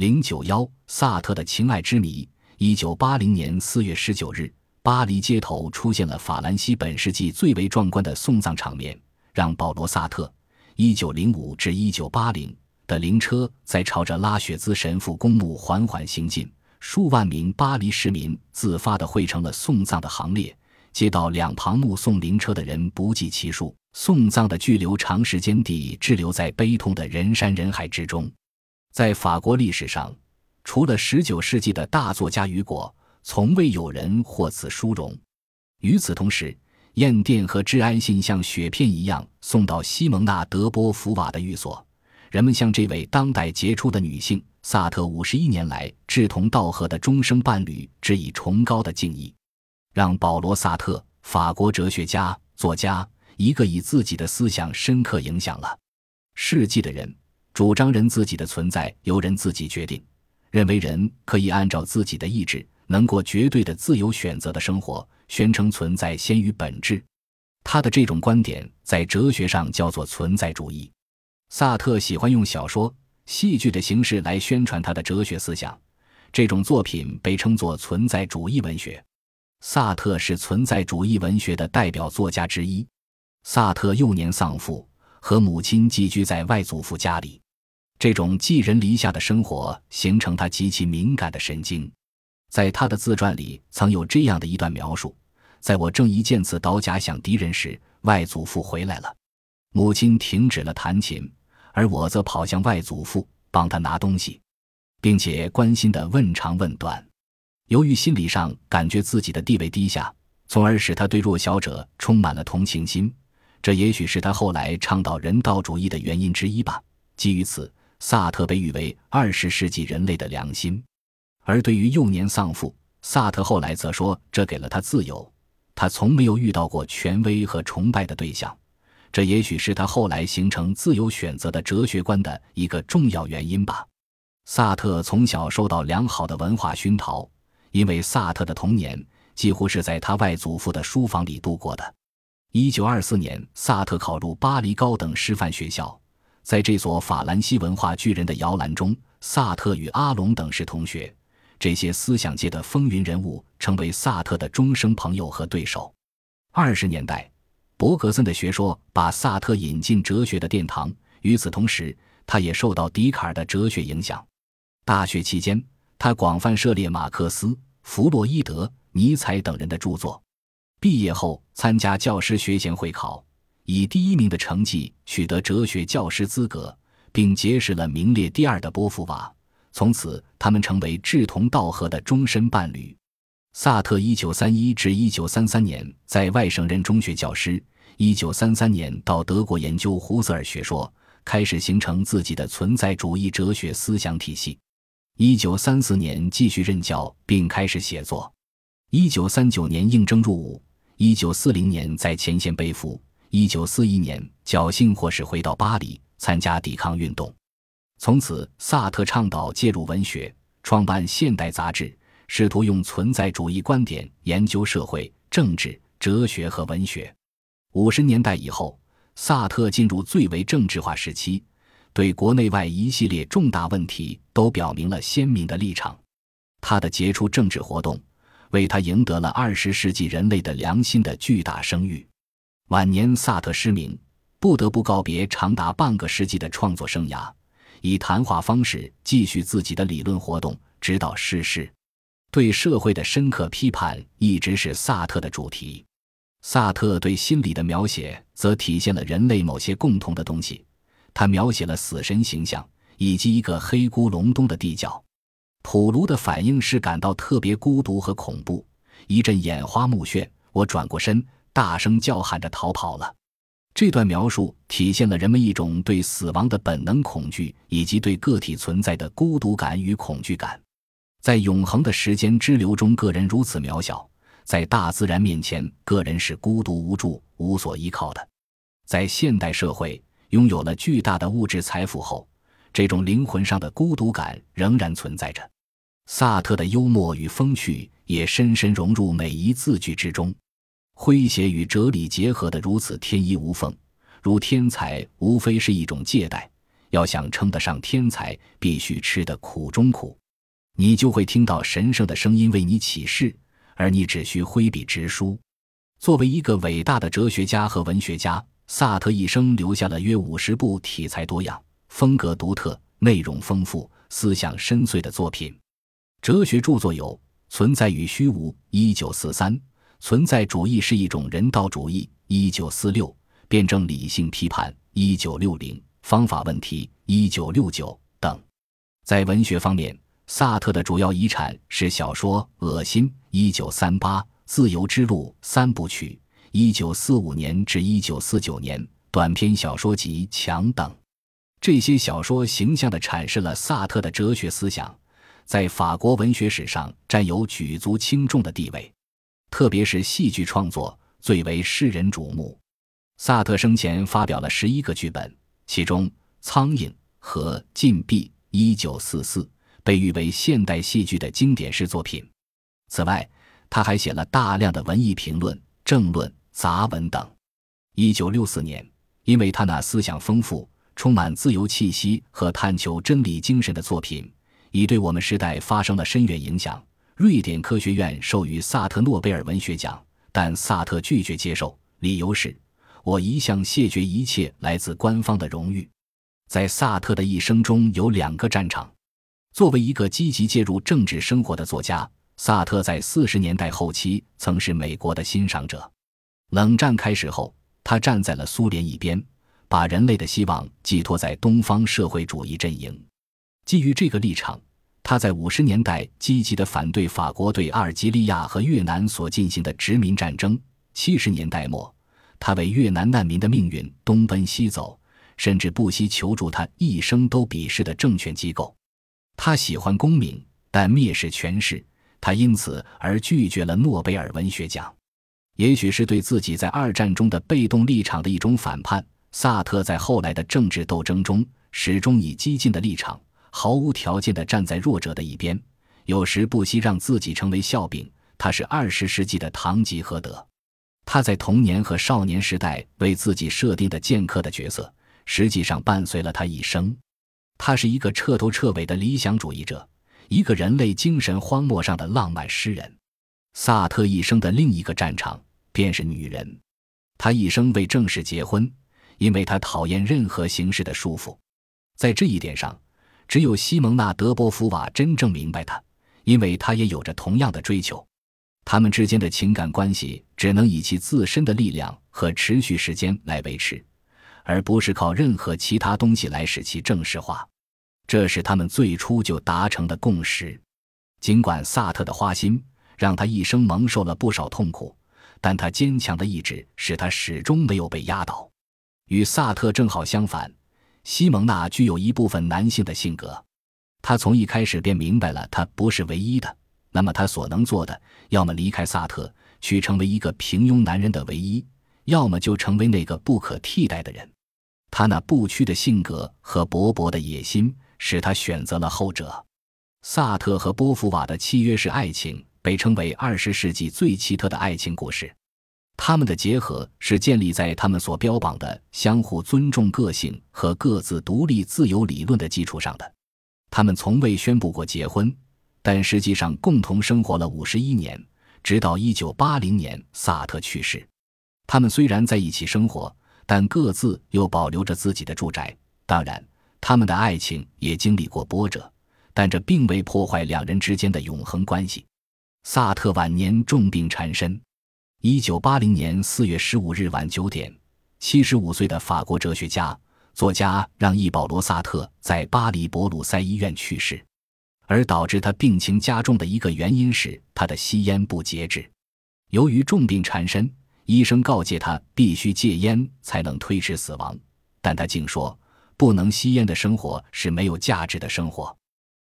零九幺，萨特的情爱之谜。一九八零年四月十九日，巴黎街头出现了法兰西本世纪最为壮观的送葬场面，让保罗·萨特（一九零五至一九八零）的灵车在朝着拉雪兹神父公墓缓缓行进，数万名巴黎市民自发地汇成了送葬的行列，街道两旁目送灵车的人不计其数，送葬的巨流长时间地滞留在悲痛的人山人海之中。在法国历史上，除了19世纪的大作家雨果，从未有人获此殊荣。与此同时，唁电和致哀信像雪片一样送到西蒙娜·德波伏瓦的寓所。人们向这位当代杰出的女性萨特五十一年来志同道合的终生伴侣致以崇高的敬意。让保罗·萨特，法国哲学家、作家，一个以自己的思想深刻影响了世纪的人。主张人自己的存在由人自己决定，认为人可以按照自己的意志能过绝对的自由选择的生活，宣称存在先于本质。他的这种观点在哲学上叫做存在主义。萨特喜欢用小说、戏剧的形式来宣传他的哲学思想，这种作品被称作存在主义文学。萨特是存在主义文学的代表作家之一。萨特幼年丧父。和母亲寄居在外祖父家里，这种寄人篱下的生活形成他极其敏感的神经。在他的自传里，曾有这样的一段描述：在我正一剑刺刀假想敌人时，外祖父回来了，母亲停止了弹琴，而我则跑向外祖父，帮他拿东西，并且关心地问长问短。由于心理上感觉自己的地位低下，从而使他对弱小者充满了同情心。这也许是他后来倡导人道主义的原因之一吧。基于此，萨特被誉为二十世纪人类的良心。而对于幼年丧父，萨特后来则说，这给了他自由。他从没有遇到过权威和崇拜的对象，这也许是他后来形成自由选择的哲学观的一个重要原因吧。萨特从小受到良好的文化熏陶，因为萨特的童年几乎是在他外祖父的书房里度过的。一九二四年，萨特考入巴黎高等师范学校。在这所法兰西文化巨人的摇篮中，萨特与阿隆等是同学。这些思想界的风云人物成为萨特的终生朋友和对手。二十年代，伯格森的学说把萨特引进哲学的殿堂。与此同时，他也受到笛卡尔的哲学影响。大学期间，他广泛涉猎马克思、弗洛伊德、尼采等人的著作。毕业后，参加教师学前会考，以第一名的成绩取得哲学教师资格，并结识了名列第二的波伏娃。从此，他们成为志同道合的终身伴侣。萨特一九三一至一九三三年在外省任中学教师，一九三三年到德国研究胡塞尔学说，开始形成自己的存在主义哲学思想体系。一九三四年继续任教，并开始写作。一九三九年应征入伍。一九四零年在前线被俘，一九四一年侥幸或是回到巴黎参加抵抗运动。从此，萨特倡导介入文学，创办《现代》杂志，试图用存在主义观点研究社会、政治、哲学和文学。五十年代以后，萨特进入最为政治化时期，对国内外一系列重大问题都表明了鲜明的立场。他的杰出政治活动。为他赢得了二十世纪人类的良心的巨大声誉。晚年，萨特失明，不得不告别长达半个世纪的创作生涯，以谈话方式继续自己的理论活动，直到逝世。对社会的深刻批判一直是萨特的主题。萨特对心理的描写则体现了人类某些共同的东西。他描写了死神形象以及一个黑咕隆咚的地窖。普卢的反应是感到特别孤独和恐怖，一阵眼花目眩。我转过身，大声叫喊着逃跑了。这段描述体现了人们一种对死亡的本能恐惧，以及对个体存在的孤独感与恐惧感。在永恒的时间之流中，个人如此渺小；在大自然面前，个人是孤独无助、无所依靠的。在现代社会拥有了巨大的物质财富后。这种灵魂上的孤独感仍然存在着。萨特的幽默与风趣也深深融入每一字句之中，诙谐与哲理结合的如此天衣无缝，如天才无非是一种借贷，要想称得上天才，必须吃得苦中苦。你就会听到神圣的声音为你启示，而你只需挥笔直书。作为一个伟大的哲学家和文学家，萨特一生留下了约五十部题材多样、风格独特、内容丰富、思想深邃的作品。哲学著作有《存在与虚无》（一九四三），《存在主义是一种人道主义》（一九四六），《辩证理性批判》（一九六零），《方法问题》（一九六九）等。在文学方面，萨特的主要遗产是小说《恶心》（一九三八）、《自由之路》三部曲（一九四五年至一九四九年）、短篇小说集《墙》等。这些小说形象地阐释了萨特的哲学思想，在法国文学史上占有举足轻重的地位。特别是戏剧创作最为世人瞩目。萨特生前发表了十一个剧本，其中《苍蝇》和《禁闭》（一九四四）。被誉为现代戏剧的经典式作品。此外，他还写了大量的文艺评论、政论、杂文等。一九六四年，因为他那思想丰富、充满自由气息和探求真理精神的作品，已对我们时代发生了深远影响。瑞典科学院授予萨特诺贝尔文学奖，但萨特拒绝接受，理由是：“我一向谢绝一切来自官方的荣誉。”在萨特的一生中有两个战场。作为一个积极介入政治生活的作家，萨特在四十年代后期曾是美国的欣赏者。冷战开始后，他站在了苏联一边，把人类的希望寄托在东方社会主义阵营。基于这个立场，他在五十年代积极地反对法国对阿尔及利亚和越南所进行的殖民战争。七十年代末，他为越南难民的命运东奔西走，甚至不惜求助他一生都鄙视的政权机构。他喜欢功名，但蔑视权势，他因此而拒绝了诺贝尔文学奖。也许是对自己在二战中的被动立场的一种反叛，萨特在后来的政治斗争中始终以激进的立场，毫无条件地站在弱者的一边，有时不惜让自己成为笑柄。他是二十世纪的堂吉诃德。他在童年和少年时代为自己设定的剑客的角色，实际上伴随了他一生。他是一个彻头彻尾的理想主义者，一个人类精神荒漠上的浪漫诗人。萨特一生的另一个战场便是女人。他一生未正式结婚，因为他讨厌任何形式的束缚。在这一点上，只有西蒙娜·德波伏瓦真正明白他，因为他也有着同样的追求。他们之间的情感关系只能以其自身的力量和持续时间来维持。而不是靠任何其他东西来使其正式化，这是他们最初就达成的共识。尽管萨特的花心让他一生蒙受了不少痛苦，但他坚强的意志使他始终没有被压倒。与萨特正好相反，西蒙娜具有一部分男性的性格。他从一开始便明白了，他不是唯一的。那么他所能做的，要么离开萨特，去成为一个平庸男人的唯一，要么就成为那个不可替代的人。他那不屈的性格和勃勃的野心，使他选择了后者。萨特和波伏瓦的契约式爱情被称为二十世纪最奇特的爱情故事。他们的结合是建立在他们所标榜的相互尊重个性和各自独立自由理论的基础上的。他们从未宣布过结婚，但实际上共同生活了五十一年，直到一九八零年萨特去世。他们虽然在一起生活。但各自又保留着自己的住宅。当然，他们的爱情也经历过波折，但这并未破坏两人之间的永恒关系。萨特晚年重病缠身。一九八零年四月十五日晚九点，七十五岁的法国哲学家、作家让·伊·保罗·萨特在巴黎博鲁塞医院去世。而导致他病情加重的一个原因是他的吸烟不节制。由于重病缠身。医生告诫他必须戒烟才能推迟死亡，但他竟说：“不能吸烟的生活是没有价值的生活。”